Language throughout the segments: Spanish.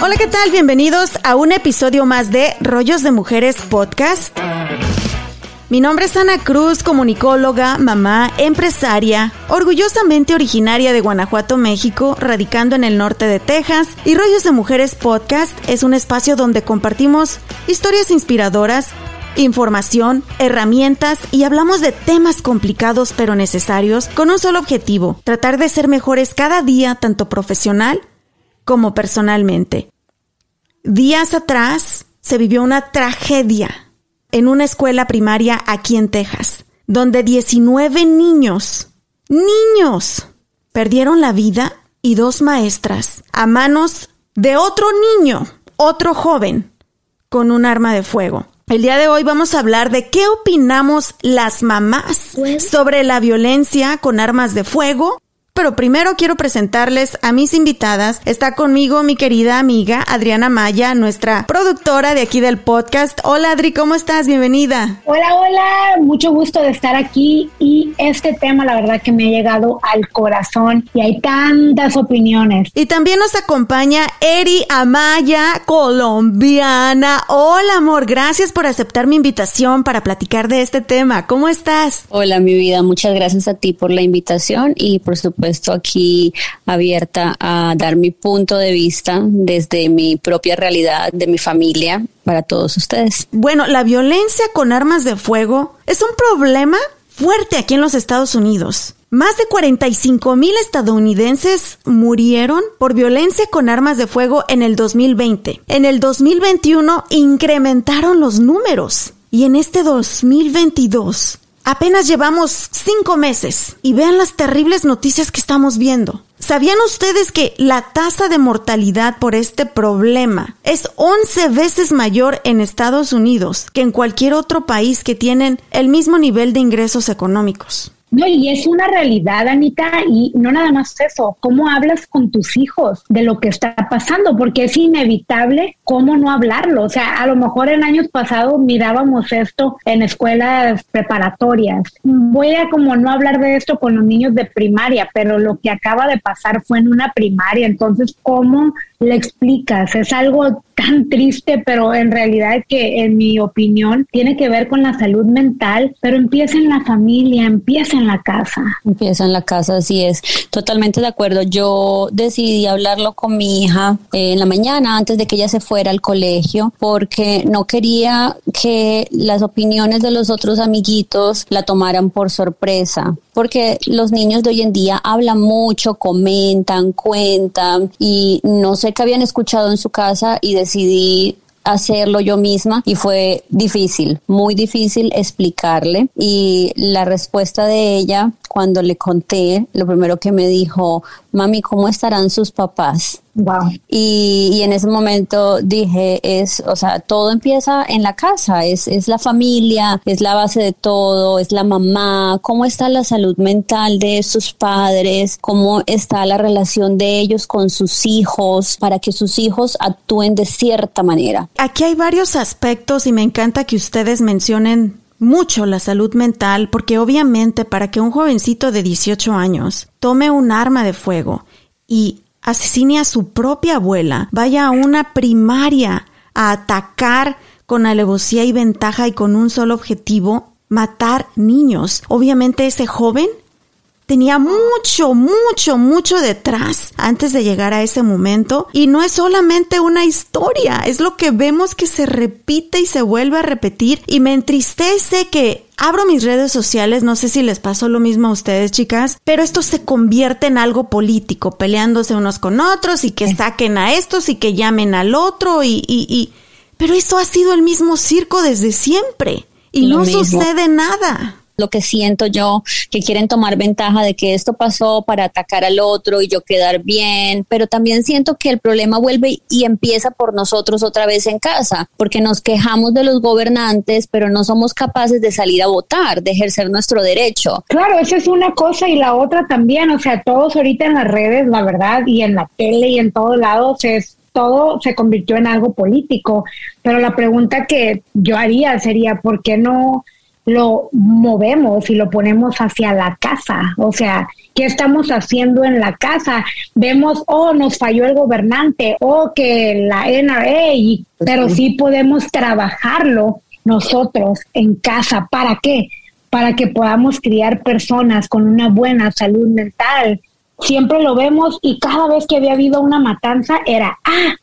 Hola, ¿qué tal? Bienvenidos a un episodio más de Rollos de Mujeres Podcast. Mi nombre es Ana Cruz, comunicóloga, mamá, empresaria, orgullosamente originaria de Guanajuato, México, radicando en el norte de Texas. Y Rollos de Mujeres Podcast es un espacio donde compartimos historias inspiradoras, información, herramientas y hablamos de temas complicados pero necesarios con un solo objetivo, tratar de ser mejores cada día, tanto profesional como personalmente. Días atrás se vivió una tragedia en una escuela primaria aquí en Texas, donde 19 niños, niños, perdieron la vida y dos maestras a manos de otro niño, otro joven, con un arma de fuego. El día de hoy vamos a hablar de qué opinamos las mamás sobre la violencia con armas de fuego pero primero quiero presentarles a mis invitadas. Está conmigo mi querida amiga Adriana Maya, nuestra productora de aquí del podcast. Hola Adri, ¿cómo estás? Bienvenida. Hola, hola, mucho gusto de estar aquí y este tema la verdad que me ha llegado al corazón y hay tantas opiniones. Y también nos acompaña Eri Amaya, colombiana. Hola amor, gracias por aceptar mi invitación para platicar de este tema. ¿Cómo estás? Hola mi vida, muchas gracias a ti por la invitación y por supuesto estoy aquí abierta a dar mi punto de vista desde mi propia realidad, de mi familia, para todos ustedes. Bueno, la violencia con armas de fuego es un problema fuerte aquí en los Estados Unidos. Más de 45 mil estadounidenses murieron por violencia con armas de fuego en el 2020. En el 2021 incrementaron los números. Y en este 2022 Apenas llevamos cinco meses y vean las terribles noticias que estamos viendo. ¿Sabían ustedes que la tasa de mortalidad por este problema es 11 veces mayor en Estados Unidos que en cualquier otro país que tienen el mismo nivel de ingresos económicos? No, y es una realidad, Anita, y no nada más eso, cómo hablas con tus hijos de lo que está pasando, porque es inevitable cómo no hablarlo. O sea, a lo mejor en años pasados mirábamos esto en escuelas preparatorias. Voy a como no hablar de esto con los niños de primaria, pero lo que acaba de pasar fue en una primaria. Entonces, ¿cómo le explicas? Es algo tan triste, pero en realidad que en mi opinión tiene que ver con la salud mental, pero empieza en la familia, empieza en la casa. Empieza en la casa, así es. Totalmente de acuerdo. Yo decidí hablarlo con mi hija eh, en la mañana antes de que ella se fuera al colegio porque no quería que las opiniones de los otros amiguitos la tomaran por sorpresa porque los niños de hoy en día hablan mucho, comentan, cuentan y no sé qué habían escuchado en su casa y decidí hacerlo yo misma y fue difícil, muy difícil explicarle y la respuesta de ella cuando le conté, lo primero que me dijo, mami, ¿cómo estarán sus papás? Wow. Y, y, en ese momento dije, es, o sea, todo empieza en la casa, es, es la familia, es la base de todo, es la mamá, cómo está la salud mental de sus padres, cómo está la relación de ellos con sus hijos, para que sus hijos actúen de cierta manera. Aquí hay varios aspectos y me encanta que ustedes mencionen mucho la salud mental porque obviamente para que un jovencito de 18 años tome un arma de fuego y asesine a su propia abuela, vaya a una primaria a atacar con alevosía y ventaja y con un solo objetivo, matar niños. Obviamente ese joven tenía mucho, mucho, mucho detrás antes de llegar a ese momento. Y no es solamente una historia, es lo que vemos que se repite y se vuelve a repetir. Y me entristece que abro mis redes sociales, no sé si les pasó lo mismo a ustedes, chicas, pero esto se convierte en algo político, peleándose unos con otros y que saquen a estos y que llamen al otro y, y, y... pero eso ha sido el mismo circo desde siempre y no sucede nada lo que siento yo, que quieren tomar ventaja de que esto pasó para atacar al otro y yo quedar bien, pero también siento que el problema vuelve y empieza por nosotros otra vez en casa, porque nos quejamos de los gobernantes, pero no somos capaces de salir a votar, de ejercer nuestro derecho. Claro, esa es una cosa y la otra también, o sea, todos ahorita en las redes, la verdad, y en la tele y en todos lados es todo se convirtió en algo político, pero la pregunta que yo haría sería, ¿por qué no lo movemos y lo ponemos hacia la casa. O sea, qué estamos haciendo en la casa. Vemos, oh, nos falló el gobernante, o oh, que la NRA, pero sí podemos trabajarlo nosotros en casa. ¿Para qué? Para que podamos criar personas con una buena salud mental. Siempre lo vemos y cada vez que había habido una matanza era, ah,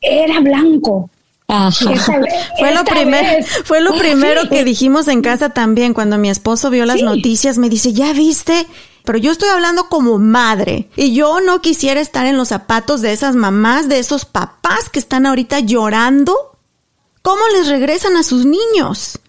era blanco, fue, lo primer, fue lo primero que dijimos en casa también cuando mi esposo vio las noticias. Me dice, ¿ya viste? Pero yo estoy hablando como madre y yo no quisiera estar en los zapatos de esas mamás, de esos papás que están ahorita llorando. ¿Cómo les regresan a sus niños?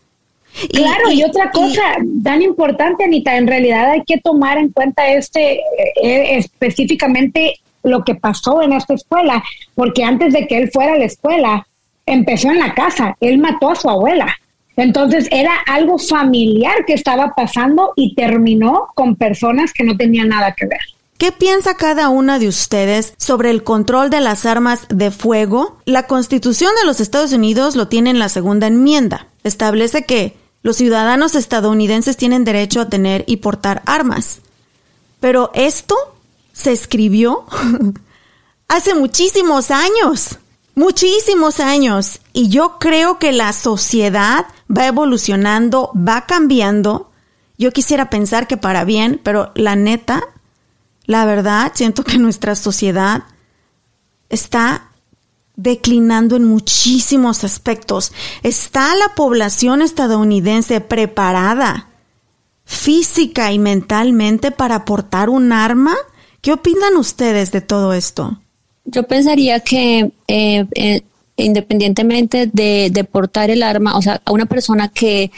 Claro, y, otra cosa tan importante, Anita, en realidad hay que tomar en cuenta este eh, específicamente lo que pasó en esta escuela, porque antes de que él fuera a la escuela, empezó en la casa, él mató a su abuela. Entonces era algo familiar que estaba pasando y terminó con personas que no tenían nada que ver. ¿Qué piensa cada una de ustedes sobre el control de las armas de fuego? La Constitución de los Estados Unidos lo tiene en la segunda enmienda. Establece que los ciudadanos estadounidenses tienen derecho a tener y portar armas. Pero esto se escribió hace muchísimos años muchísimos años y yo creo que la sociedad va evolucionando, va cambiando. Yo quisiera pensar que para bien, pero la neta, la verdad, siento que nuestra sociedad está declinando en muchísimos aspectos. ¿Está la población estadounidense preparada física y mentalmente para portar un arma? ¿Qué opinan ustedes de todo esto? Yo pensaría que eh, eh, independientemente de, de portar el arma, o sea, a una persona que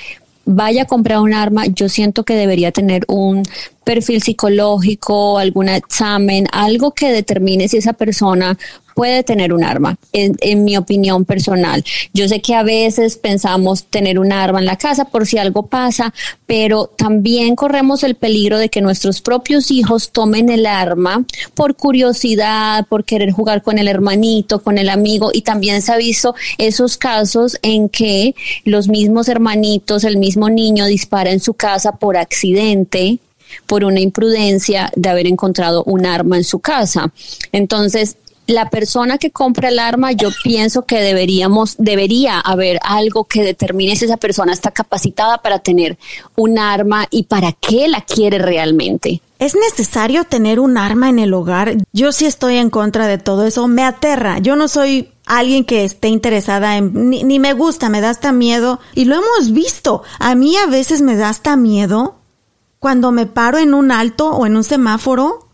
vaya a comprar un arma, yo siento que debería tener un perfil psicológico, algún examen, algo que determine si esa persona puede tener un arma, en, mi opinión personal. Yo sé que a veces pensamos tener un arma en la casa por si algo pasa, pero también corremos el peligro de que nuestros propios hijos tomen el arma por curiosidad, por querer jugar con el hermanito, con el amigo, y también se ha visto esos casos en que los mismos hermanitos, el mismo niño dispara en su casa por accidente por una imprudencia de haber encontrado un arma en su casa. Entonces, la persona que compra el arma, yo pienso que deberíamos, debería haber algo que determine si esa persona está capacitada para tener un arma y para qué la quiere realmente. ¿Es necesario tener un arma en el hogar? Yo sí estoy en contra de todo eso. Me aterra. Yo no soy alguien que esté interesada en... Ni, ni me gusta, me da hasta miedo. Y lo hemos visto. A mí a veces me da hasta miedo cuando me paro en un alto o en un semáforo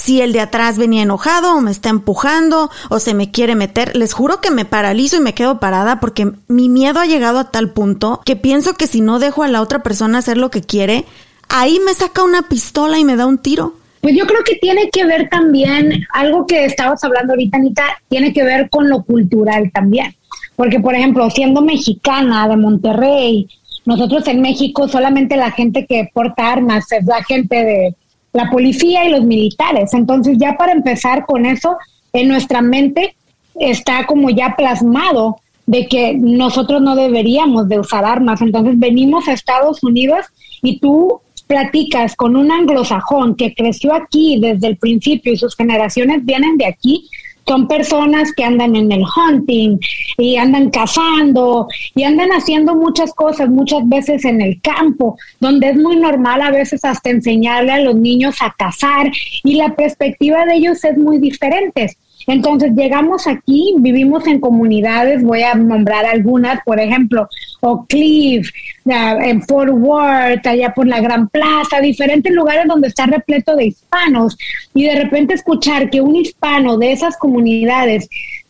si el de atrás venía enojado o me está empujando o se me quiere meter, les juro que me paralizo y me quedo parada porque mi miedo ha llegado a tal punto que pienso que si no dejo a la otra persona hacer lo que quiere, ahí me saca una pistola y me da un tiro. Pues yo creo que tiene que ver también, algo que estabas hablando ahorita, Anita, tiene que ver con lo cultural también. Porque, por ejemplo, siendo mexicana de Monterrey, nosotros en México solamente la gente que porta armas es la gente de la policía y los militares. Entonces ya para empezar con eso, en nuestra mente está como ya plasmado de que nosotros no deberíamos de usar armas. Entonces venimos a Estados Unidos y tú platicas con un anglosajón que creció aquí desde el principio y sus generaciones vienen de aquí, son personas que andan en el hunting y andan cazando y andan haciendo muchas cosas, muchas veces en el campo, donde es muy normal a veces hasta enseñarle a los niños a cazar y la perspectiva de ellos es muy diferente. Entonces llegamos aquí, vivimos en comunidades, voy a nombrar algunas, por ejemplo, Oak Cliff, en Fort Worth, allá por la Gran Plaza, diferentes lugares donde está repleto de hispanos. Y de repente escuchar que un hispano de esas comunidades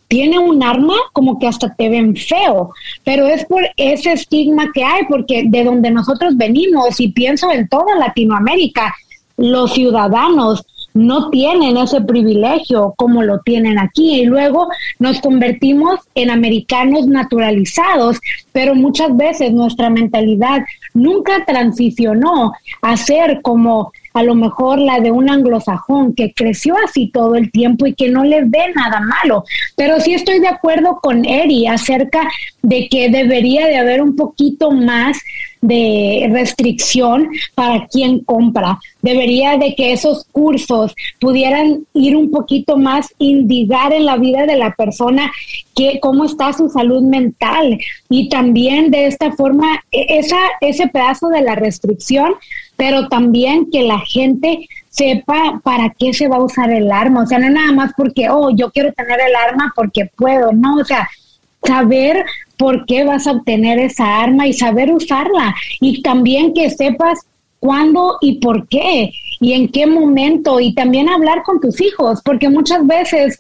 tiene un arma, como que hasta te ven feo, pero es por ese estigma que hay, porque de donde nosotros venimos, y pienso en toda Latinoamérica, los ciudadanos no tienen ese privilegio como lo tienen aquí. Y luego nos convertimos en americanos naturalizados, pero muchas veces nuestra mentalidad nunca transicionó a ser como a lo mejor la de un anglosajón que creció así todo el tiempo y que no le ve nada malo. Pero sí estoy de acuerdo con Eri acerca de que debería de haber un poquito más de restricción para quien compra. Debería de que esos cursos pudieran ir un poquito más, indigar en la vida de la persona que cómo está su salud mental y también de esta forma e, esa ese pedazo de la restricción, pero también que la gente sepa para qué se va a usar el arma, o sea, no nada más porque, oh, yo quiero tener el arma porque puedo, no, o sea, saber por qué vas a obtener esa arma y saber usarla. Y también que sepas cuándo y por qué y en qué momento y también hablar con tus hijos, porque muchas veces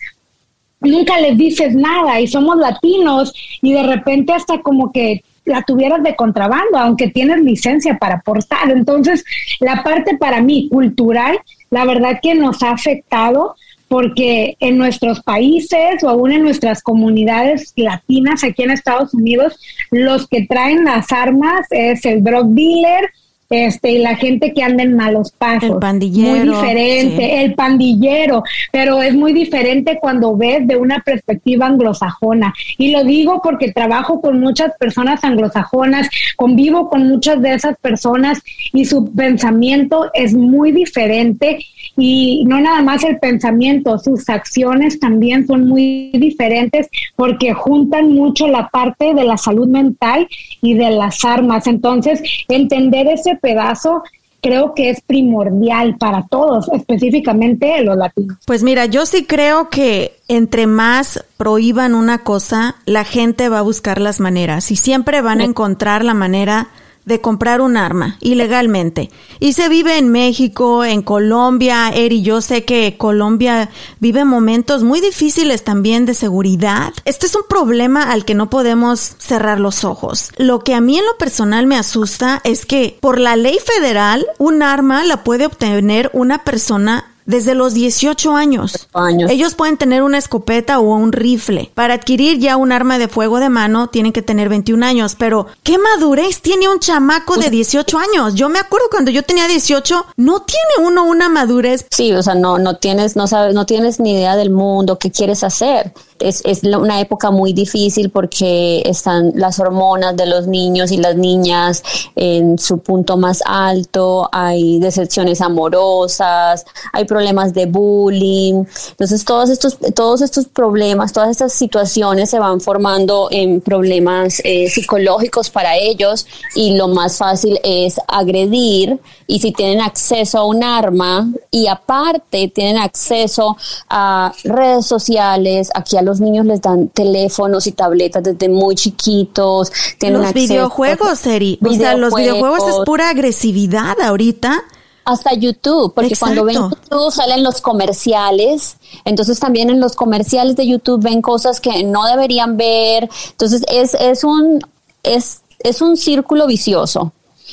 nunca les dices nada y somos latinos y de repente hasta como que la tuvieras de contrabando, aunque tienes licencia para portar. Entonces, la parte para mí cultural, la verdad que nos ha afectado porque en nuestros países o aún en nuestras comunidades latinas aquí en Estados Unidos, los que traen las armas es el drug dealer, este, y la gente que anda en malos pasos. El pandillero. Muy diferente, el pandillero, pero es muy diferente cuando ves de una perspectiva anglosajona. Y lo digo porque trabajo con muchas personas anglosajonas, convivo con muchas de esas personas y su pensamiento es muy diferente y no nada más el pensamiento, sus acciones también son muy diferentes porque juntan mucho la parte de la salud mental y de las armas. Entonces, entender ese pedazo creo que es primordial para todos, específicamente los latinos. Pues mira, yo sí creo que entre más prohíban una cosa, la gente va a buscar las maneras y siempre van a encontrar la manera de comprar un arma ilegalmente. Y se vive en México, en Colombia, Eri, yo sé que Colombia vive momentos muy difíciles también de seguridad. Este es un problema al que no podemos cerrar los ojos. Lo que a mí en lo personal me asusta es que por la ley federal un arma la puede obtener una persona desde los 18 años. Ellos pueden tener una escopeta o un rifle. Para adquirir ya un arma de fuego de mano tienen que tener 21 años, pero ¿qué madurez tiene un chamaco de 18 años? Yo me acuerdo cuando yo tenía 18, no tiene uno una madurez. Sí, o sea, no no tienes no sabes no tienes ni idea del mundo, qué quieres hacer es, es una época muy difícil porque están las hormonas de los niños y las niñas en su punto más alto, hay decepciones amorosas, hay problemas de bullying. Entonces, todos estos, todos estos problemas, todas estas situaciones se van formando en problemas eh, psicológicos para ellos y lo más fácil es agredir y si tienen acceso a un arma y aparte tienen acceso a redes sociales, aquí a los niños les dan teléfonos y tabletas desde muy chiquitos. Tienen los videojuegos, Eri. O sea, los videojuegos es pura agresividad ahorita hasta YouTube, porque cuando ven YouTube salen los comerciales, entonces también en los comerciales de YouTube ven cosas que no deberían ver, entonces es, es un es, es un círculo vicioso.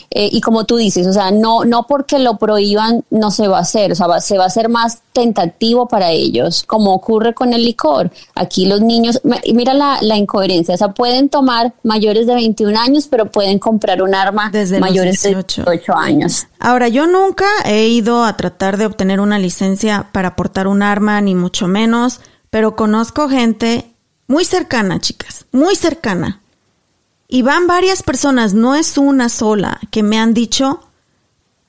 Eh, y como tú dices, o sea, no, no porque lo prohíban no se va a hacer, o sea, se va a hacer más tentativo para ellos, como ocurre con el licor. Aquí los niños, mira la, la incoherencia, o sea, pueden tomar mayores de 21 años, pero pueden comprar un arma Desde mayores de 18 años. Ahora, yo nunca he ido a tratar de obtener una licencia para portar un arma, ni mucho menos, pero conozco gente muy cercana, chicas, muy cercana, y van varias personas, no es una sola, que me han dicho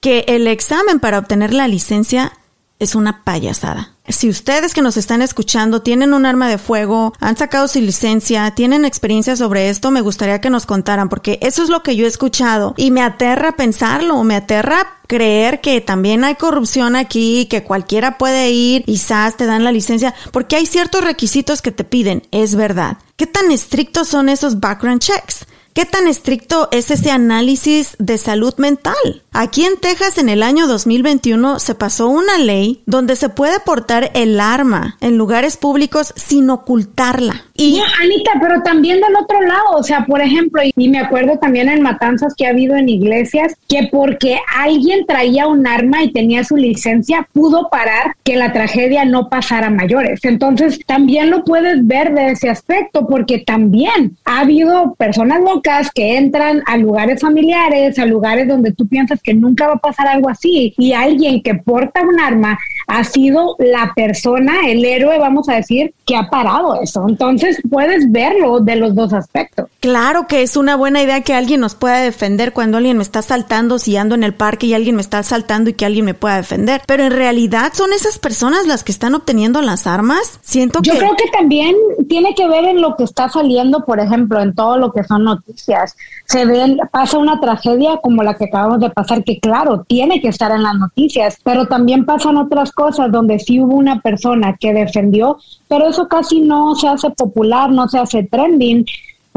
que el examen para obtener la licencia es una payasada. Si ustedes que nos están escuchando tienen un arma de fuego, han sacado su licencia, tienen experiencia sobre esto, me gustaría que nos contaran, porque eso es lo que yo he escuchado y me aterra pensarlo, me aterra creer que también hay corrupción aquí, que cualquiera puede ir SAS te dan la licencia, porque hay ciertos requisitos que te piden, es verdad. ¿Qué tan estrictos son esos background checks? ¿Qué tan estricto es ese análisis de salud mental? Aquí en Texas en el año 2021 se pasó una ley donde se puede portar el arma en lugares públicos sin ocultarla. Y Anita, pero también del otro lado, o sea, por ejemplo, y me acuerdo también en matanzas que ha habido en iglesias, que porque alguien traía un arma y tenía su licencia, pudo parar que la tragedia no pasara a mayores. Entonces, también lo puedes ver de ese aspecto, porque también ha habido personas locas que entran a lugares familiares, a lugares donde tú piensas que nunca va a pasar algo así, y alguien que porta un arma ha sido la persona, el héroe, vamos a decir, que ha parado eso. Entonces puedes verlo de los dos aspectos. Claro que es una buena idea que alguien nos pueda defender cuando alguien me está saltando, si ando en el parque y alguien me está saltando y que alguien me pueda defender. Pero en realidad son esas personas las que están obteniendo las armas. Siento que... Yo creo que también tiene que ver en lo que está saliendo, por ejemplo, en todo lo que son noticias. Se ven, pasa una tragedia como la que acabamos de pasar, que claro, tiene que estar en las noticias, pero también pasan otras cosas donde sí hubo una persona que defendió, pero eso casi no se hace popular, no se hace trending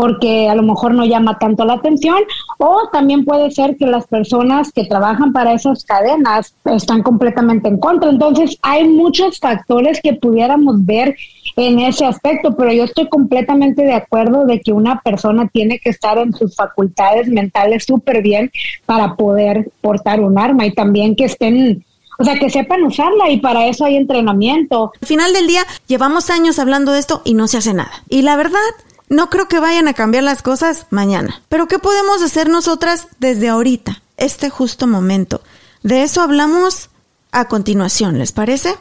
porque a lo mejor no llama tanto la atención o también puede ser que las personas que trabajan para esas cadenas están completamente en contra. Entonces hay muchos factores que pudiéramos ver en ese aspecto, pero yo estoy completamente de acuerdo de que una persona tiene que estar en sus facultades mentales súper bien para poder portar un arma y también que estén o sea, que sepan usarla y para eso hay entrenamiento. Al final del día, llevamos años hablando de esto y no se hace nada. Y la verdad, no creo que vayan a cambiar las cosas mañana. Pero ¿qué podemos hacer nosotras desde ahorita, este justo momento? De eso hablamos a continuación, ¿les parece?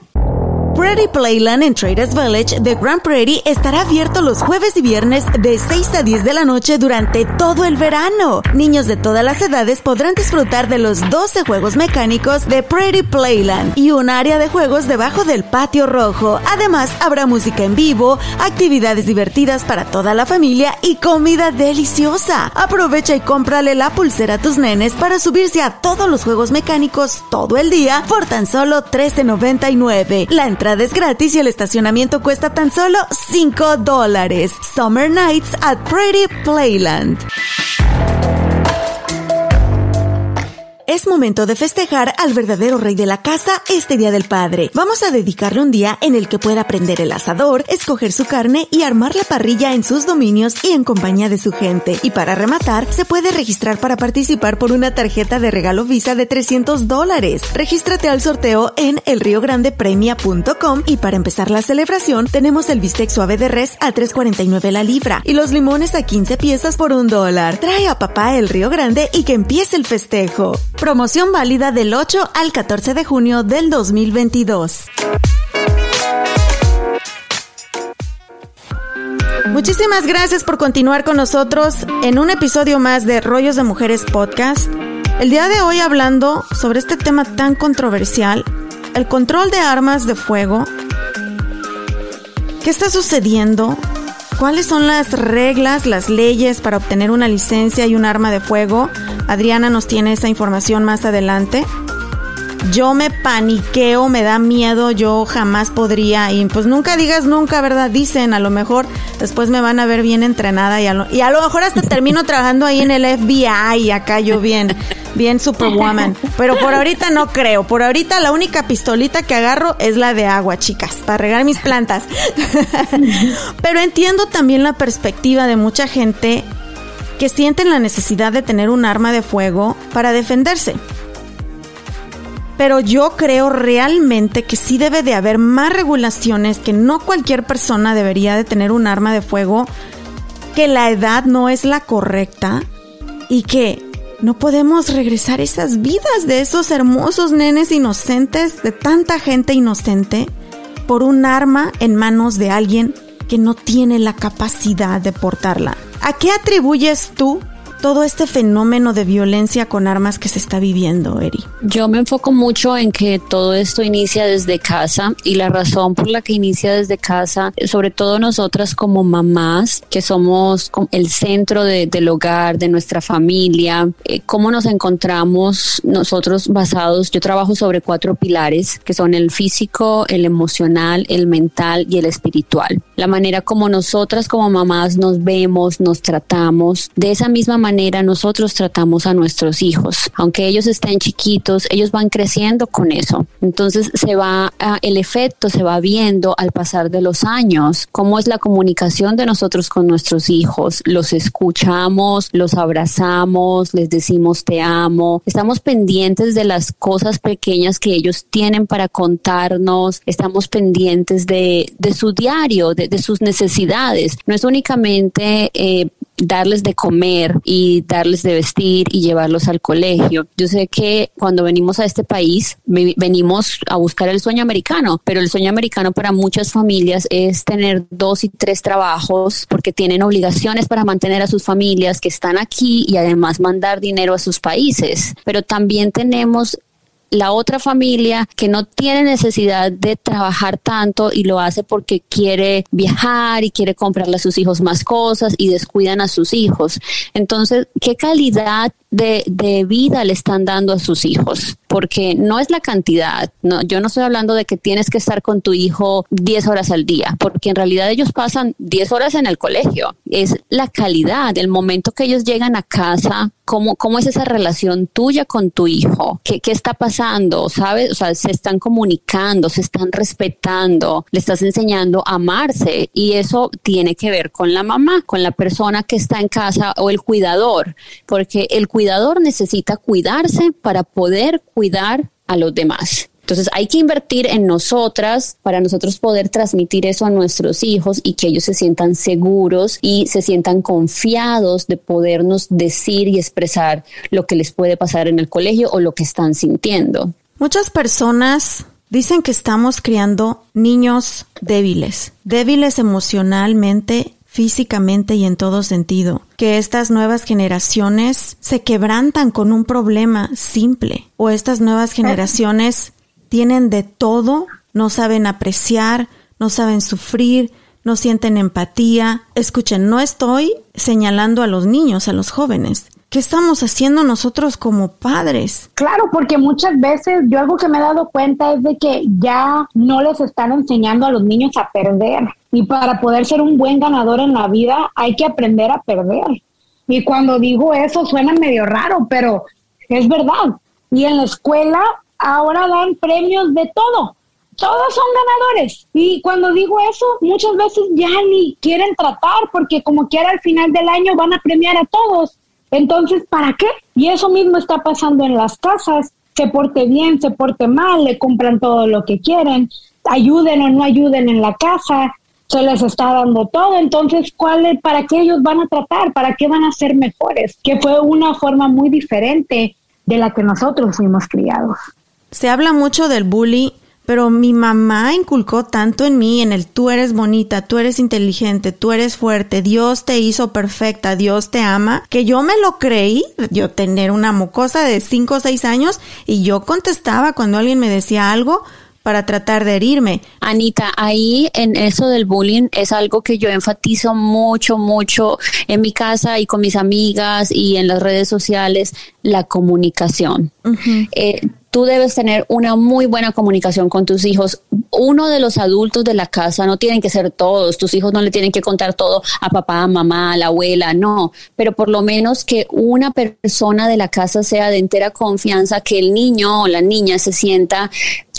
Prairie Playland en Traders Village de Grand Prairie estará abierto los jueves y viernes de 6 a 10 de la noche durante todo el verano. Niños de todas las edades podrán disfrutar de los 12 juegos mecánicos de Prairie Playland y un área de juegos debajo del patio rojo. Además, habrá música en vivo, actividades divertidas para toda la familia y comida deliciosa. Aprovecha y cómprale la pulsera a tus nenes para subirse a todos los juegos mecánicos todo el día por tan solo $13.99. La entrada es gratis y el estacionamiento cuesta tan solo 5 dólares. Summer Nights at Pretty Playland. Es momento de festejar al verdadero rey de la casa este Día del Padre. Vamos a dedicarle un día en el que pueda prender el asador, escoger su carne y armar la parrilla en sus dominios y en compañía de su gente. Y para rematar, se puede registrar para participar por una tarjeta de regalo Visa de 300 dólares. Regístrate al sorteo en elriograndepremia.com y para empezar la celebración tenemos el bistec suave de res a 3.49 la libra y los limones a 15 piezas por un dólar. Trae a papá el Río Grande y que empiece el festejo. Promoción válida del 8 al 14 de junio del 2022. Muchísimas gracias por continuar con nosotros en un episodio más de Rollos de Mujeres Podcast. El día de hoy hablando sobre este tema tan controversial, el control de armas de fuego. ¿Qué está sucediendo? ¿Cuáles son las reglas, las leyes para obtener una licencia y un arma de fuego? Adriana nos tiene esa información más adelante. Yo me paniqueo, me da miedo, yo jamás podría, y pues nunca digas nunca, ¿verdad? Dicen, a lo mejor después me van a ver bien entrenada y a lo, y a lo mejor hasta termino trabajando ahí en el FBI y acá yo bien bien Superwoman. Pero por ahorita no creo. Por ahorita la única pistolita que agarro es la de agua, chicas, para regar mis plantas. Pero entiendo también la perspectiva de mucha gente que sienten la necesidad de tener un arma de fuego para defenderse. Pero yo creo realmente que sí debe de haber más regulaciones, que no cualquier persona debería de tener un arma de fuego, que la edad no es la correcta y que no podemos regresar esas vidas de esos hermosos nenes inocentes, de tanta gente inocente, por un arma en manos de alguien que no tiene la capacidad de portarla. ¿A qué atribuyes tú todo este fenómeno de violencia con armas que se está viviendo, Eri? Yo me enfoco mucho en que todo esto inicia desde casa y la razón por la que inicia desde casa, sobre todo nosotras como mamás, que somos el centro del hogar, de nuestra familia, eh, cómo nos encontramos nosotros basados, yo trabajo sobre cuatro pilares, que son el físico, el emocional, el mental y el espiritual. La manera como nosotras como mamás nos vemos, nos tratamos, de esa misma manera manera nosotros tratamos a nuestros hijos. Aunque ellos estén chiquitos, ellos van creciendo con eso. Entonces se va, el efecto se va viendo al pasar de los años, cómo es la comunicación de nosotros con nuestros hijos. Los escuchamos, los abrazamos, les decimos te amo, estamos pendientes de las cosas pequeñas que ellos tienen para contarnos, estamos pendientes de, su diario, de, sus necesidades. No es únicamente eh, darles de comer y darles de vestir y llevarlos al colegio. Yo sé que cuando venimos a este país venimos a buscar el sueño americano, pero el sueño americano para muchas familias es tener dos y tres trabajos porque tienen obligaciones para mantener a sus familias que están aquí y además mandar dinero a sus países. Pero también tenemos la otra familia que no tiene necesidad de trabajar tanto y lo hace porque quiere viajar y quiere comprarle a sus hijos más cosas y descuidan a sus hijos. Entonces, ¿qué calidad de, de, vida le están dando a sus hijos, porque no es la cantidad, no, yo no estoy hablando de que tienes que estar con tu hijo 10 horas al día, porque en realidad ellos pasan 10 horas en el colegio, es la calidad, el momento que ellos llegan a casa, cómo, cómo es esa relación tuya con tu hijo, qué, qué está pasando, ¿sabes? O sea, se están comunicando, se están respetando, le estás enseñando a amarse y eso tiene que ver con la mamá, con la persona que está en casa o el cuidador, porque el cuidador necesita cuidarse para poder cuidar a los demás. Entonces hay que invertir en nosotras para nosotros poder transmitir eso a nuestros hijos y que ellos se sientan seguros y se sientan confiados de podernos decir y expresar lo que les puede pasar en el colegio o lo que están sintiendo. Muchas personas dicen que estamos criando niños débiles, débiles emocionalmente físicamente y en todo sentido, que estas nuevas generaciones se quebrantan con un problema simple o estas nuevas generaciones tienen de todo, no saben apreciar, no saben sufrir, no sienten empatía. Escuchen, no estoy señalando a los niños, a los jóvenes. ¿Qué estamos haciendo nosotros como padres? Claro, porque muchas veces yo algo que me he dado cuenta es de que ya no les están enseñando a los niños a perder. Y para poder ser un buen ganador en la vida hay que aprender a perder. Y cuando digo eso suena medio raro, pero es verdad. Y en la escuela ahora dan premios de todo. Todos son ganadores. Y cuando digo eso, muchas veces ya ni quieren tratar porque como quiera al final del año van a premiar a todos. Entonces, ¿para qué? Y eso mismo está pasando en las casas. Se porte bien, se porte mal, le compran todo lo que quieren, ayuden o no ayuden en la casa, se les está dando todo, entonces, ¿cuál ¿para qué ellos van a tratar? ¿Para qué van a ser mejores? Que fue una forma muy diferente de la que nosotros fuimos criados. Se habla mucho del bullying, pero mi mamá inculcó tanto en mí, en el tú eres bonita, tú eres inteligente, tú eres fuerte, Dios te hizo perfecta, Dios te ama, que yo me lo creí, yo tener una mocosa de 5 o 6 años y yo contestaba cuando alguien me decía algo, para tratar de herirme. Anita, ahí en eso del bullying es algo que yo enfatizo mucho, mucho en mi casa y con mis amigas y en las redes sociales, la comunicación tú debes tener una muy buena comunicación con tus hijos. Uno de los adultos de la casa no tienen que ser todos, tus hijos no le tienen que contar todo a papá, mamá, a la abuela, no, pero por lo menos que una persona de la casa sea de entera confianza, que el niño o la niña se sienta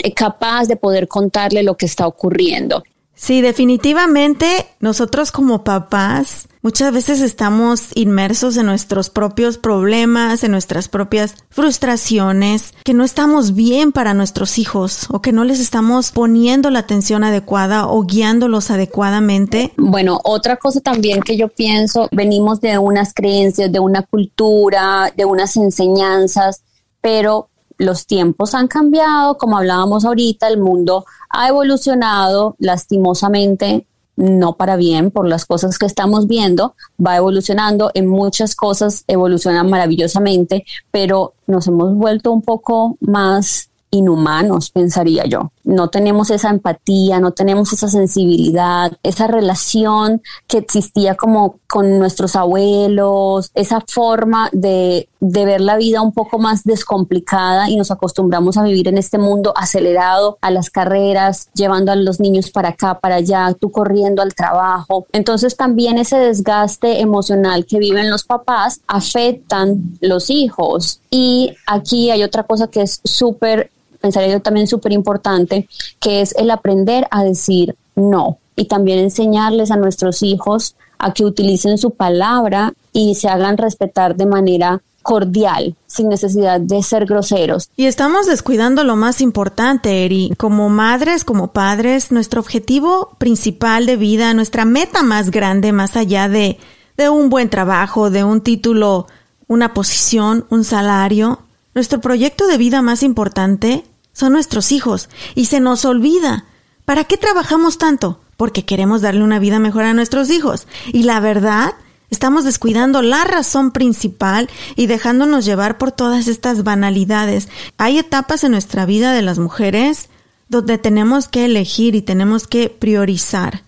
eh, capaz de poder contarle lo que está ocurriendo. Sí, definitivamente nosotros como papás muchas veces estamos inmersos en nuestros propios problemas, en nuestras propias frustraciones, que no estamos bien para nuestros hijos o que no les estamos poniendo la atención adecuada o guiándolos adecuadamente. Bueno, otra cosa también que yo pienso, venimos de unas creencias, de una cultura, de unas enseñanzas, pero los tiempos han cambiado, como hablábamos ahorita, el mundo ha evolucionado lastimosamente, no para bien, por las cosas que estamos viendo, va evolucionando, en muchas cosas evoluciona maravillosamente, pero nos hemos vuelto un poco más inhumanos, pensaría yo. No tenemos esa empatía, no tenemos esa sensibilidad, esa relación que existía como con nuestros abuelos, esa forma de, de ver la vida un poco más descomplicada y nos acostumbramos a vivir en este mundo acelerado, a las carreras, llevando a los niños para acá, para allá, tú corriendo al trabajo. Entonces también ese desgaste emocional que viven los papás afectan los hijos. Y aquí hay otra cosa que es súper pensaría yo también súper importante, que es el aprender a decir no y también enseñarles a nuestros hijos a que utilicen su palabra y se hagan respetar de manera cordial, sin necesidad de ser groseros. Y estamos descuidando lo más importante, Eri. Como madres, como padres, nuestro objetivo principal de vida, nuestra meta más grande, más allá de, de un buen trabajo, de un título, una posición, un salario, nuestro proyecto de vida más importante son nuestros hijos y se nos olvida. ¿Para qué trabajamos tanto? Porque queremos darle una vida mejor a nuestros hijos. Y la verdad, estamos descuidando la razón principal y dejándonos llevar por todas estas banalidades. Hay etapas en nuestra vida de las mujeres donde tenemos que elegir y tenemos que priorizar,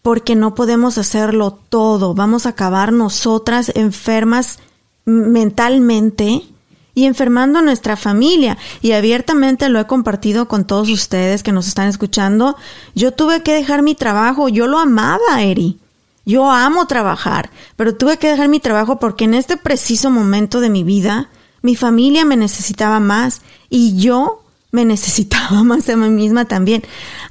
porque no podemos hacerlo todo. Vamos a acabar nosotras enfermas mentalmente y enfermando a nuestra familia. Y abiertamente lo he compartido con todos ustedes que nos están escuchando. Yo tuve que dejar mi trabajo. Yo lo amaba, Eri. Yo amo trabajar, pero tuve que dejar mi trabajo porque en este preciso momento de mi vida, mi familia me necesitaba más y yo me necesitaba más a mí misma también.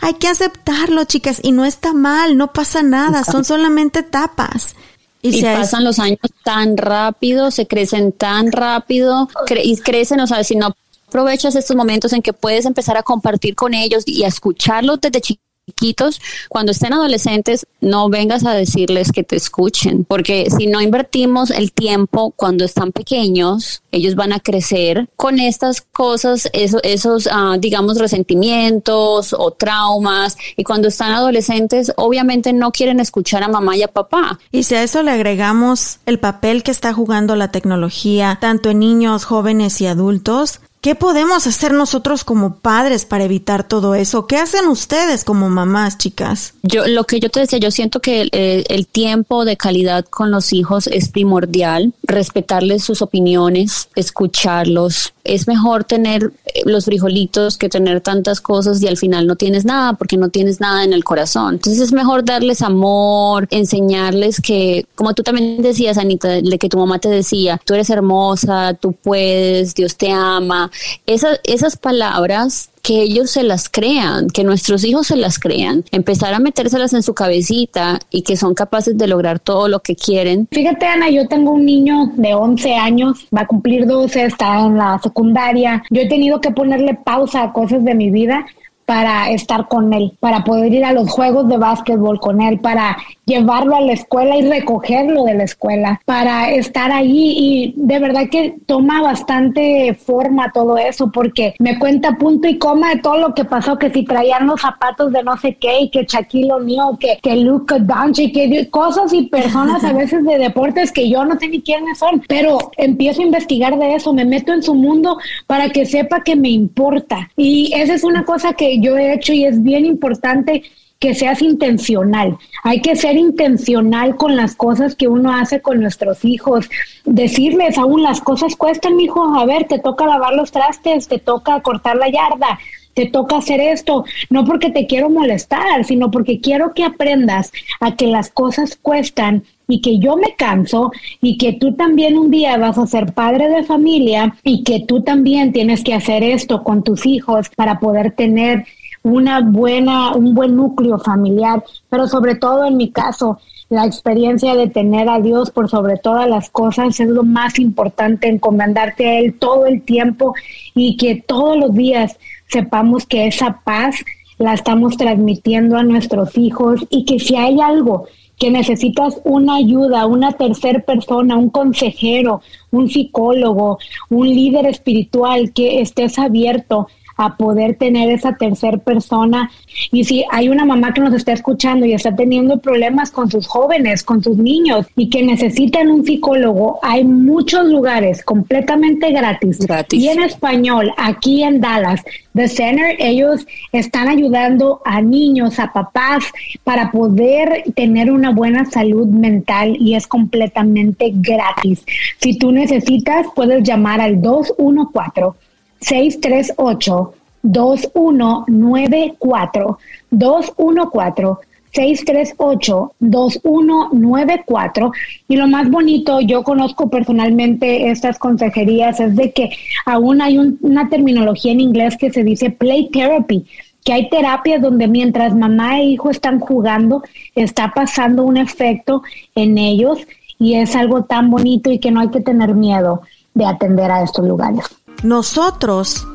Hay que aceptarlo, chicas, y no está mal, no pasa nada, son solamente etapas. Y, pasan los años tan rápido, se crecen tan rápido y crecen, o sea, si no aprovechas estos momentos en que puedes empezar a compartir con ellos y a escucharlos desde chiquitos chiquitos, cuando estén adolescentes, no vengas a decirles que te escuchen, porque si no invertimos el tiempo cuando están pequeños, ellos van a crecer con estas cosas, esos, esos ah, digamos, resentimientos o traumas, y cuando están adolescentes, obviamente no quieren escuchar a mamá y a papá. Y si a eso le agregamos el papel que está jugando la tecnología, tanto en niños, jóvenes y adultos, ¿Qué podemos hacer nosotros como padres para evitar todo eso? ¿Qué hacen ustedes como mamás, chicas? Yo, lo que yo te decía, yo siento que el, el tiempo de calidad con los hijos es primordial, respetarles sus opiniones, escucharlos. Es mejor tener eh, los frijolitos que tener tantas cosas y al final no tienes nada porque no tienes nada en el corazón. Entonces es mejor darles amor, enseñarles que, como tú también decías, Anita, de que tu mamá te decía, tú eres hermosa, tú puedes, Dios te ama esas, esas palabras que ellos se las crean, que nuestros hijos se las crean, empezar a metérselas en su cabecita y que son capaces de lograr todo lo que quieren. Fíjate, Ana, yo tengo un niño de 11 años, va a cumplir 12, está en la secundaria. Yo he tenido que ponerle pausa a cosas de mi vida para estar con él, para poder ir a los juegos de básquetbol con él, para llevarlo a la escuela y recogerlo de la escuela, para estar allí y de verdad que toma bastante forma todo eso porque me cuenta punto y coma de todo lo que pasó, que si traían los zapatos de no sé qué y que Shaquille O'Neal, que, que Luke Doncic, que cosas y personas a veces de deportes que yo no sé ni quiénes son, pero empiezo a investigar de eso, me meto en su mundo para que sepa que me importa. Y esa es una cosa que yo he hecho y es bien importante que seas intencional. Hay que ser intencional con las cosas que uno hace con nuestros hijos. Decirles aún las cosas cuestan, hijo. A ver, te toca lavar los trastes, te toca cortar la yarda, te toca hacer esto. No porque te quiero molestar, sino porque quiero que aprendas a que las cosas cuestan y que yo me canso y que tú también un día vas a ser padre de familia y que tú también tienes que hacer esto con tus hijos para poder tener una buena, un buen núcleo familiar, pero sobre todo en mi caso, la experiencia de tener a Dios por sobre todas las cosas es lo más importante, encomendarte a Él todo el tiempo y que todos los días sepamos que esa paz la estamos transmitiendo a nuestros hijos y que si hay algo que necesitas una ayuda, una tercera persona, un consejero, un psicólogo, un líder espiritual, que estés abierto a poder tener esa tercera persona. Y si hay una mamá que nos está escuchando y está teniendo problemas con sus jóvenes, con sus niños y que necesitan un psicólogo, hay muchos lugares completamente gratis, gratis. y en español aquí en Dallas. The Center, ellos están ayudando a niños, a papás, para poder tener una buena salud mental y es completamente gratis. Si tú necesitas, puedes llamar al 214 638 2194 214 638-2194. Y lo más bonito, yo conozco personalmente estas consejerías, es de que aún hay una terminología en inglés que se dice play therapy, que hay terapias donde mientras mamá e hijo están jugando, está pasando un efecto en ellos y es algo tan bonito y que no hay que tener miedo de atender a estos lugares. Nosotros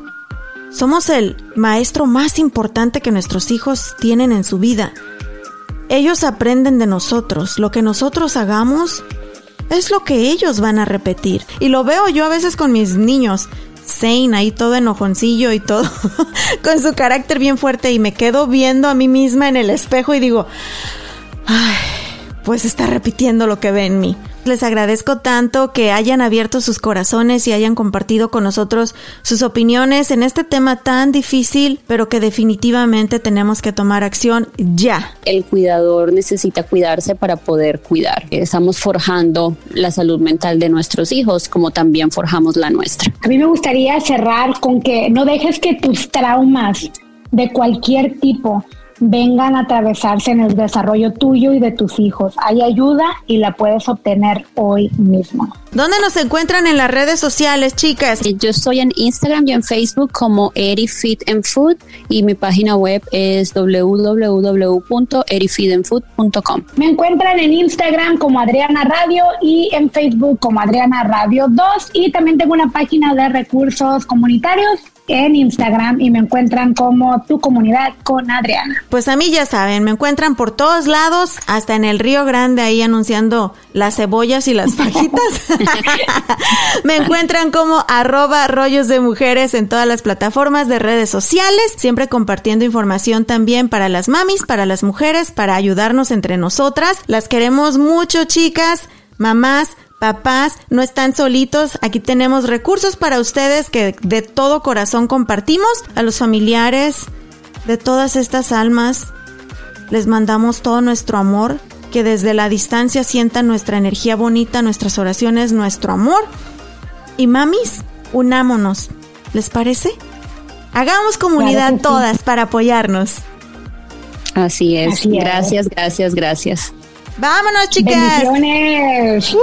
somos el maestro más importante que nuestros hijos tienen en su vida. Ellos aprenden de nosotros. Lo que nosotros hagamos es lo que ellos van a repetir. Y lo veo yo a veces con mis niños. Zane ahí todo enojoncillo y todo con su carácter bien fuerte y me quedo viendo a mí misma en el espejo y digo, ay, pues está repitiendo lo que ve en mí. Les agradezco tanto que hayan abierto sus corazones y hayan compartido con nosotros sus opiniones en este tema tan difícil, pero que definitivamente tenemos que tomar acción ya. El cuidador necesita cuidarse para poder cuidar. Estamos forjando la salud mental de nuestros hijos como también forjamos la nuestra. A mí me gustaría cerrar con que no dejes que tus traumas de cualquier tipo vengan a atravesarse en el desarrollo tuyo y de tus hijos. Hay ayuda y la puedes obtener hoy mismo. ¿Dónde nos encuentran en las redes sociales, chicas? Yo estoy en Instagram y en Facebook como Eri Fit and Food y mi página web es www.erifeedandfood.com. Me encuentran en Instagram como Adriana Radio y en Facebook como Adriana Radio 2 y también tengo una página de recursos comunitarios en Instagram y me encuentran como tu comunidad con Adriana. Pues a mí ya saben, me encuentran por todos lados, hasta en el Río Grande ahí anunciando las cebollas y las fajitas. me encuentran como arroba rollos de mujeres en todas las plataformas de redes sociales, siempre compartiendo información también para las mamis, para las mujeres, para ayudarnos entre nosotras. Las queremos mucho, chicas, mamás papás, no están solitos. Aquí tenemos recursos para ustedes que de todo corazón compartimos. A los familiares de todas estas almas les mandamos todo nuestro amor, que desde la distancia sientan nuestra energía bonita, nuestras oraciones, nuestro amor. Y mamis, unámonos. ¿Les parece? Hagamos comunidad todas para apoyarnos. Así es. Gracias, gracias, gracias. Vámonos, chicas. Bendiciones.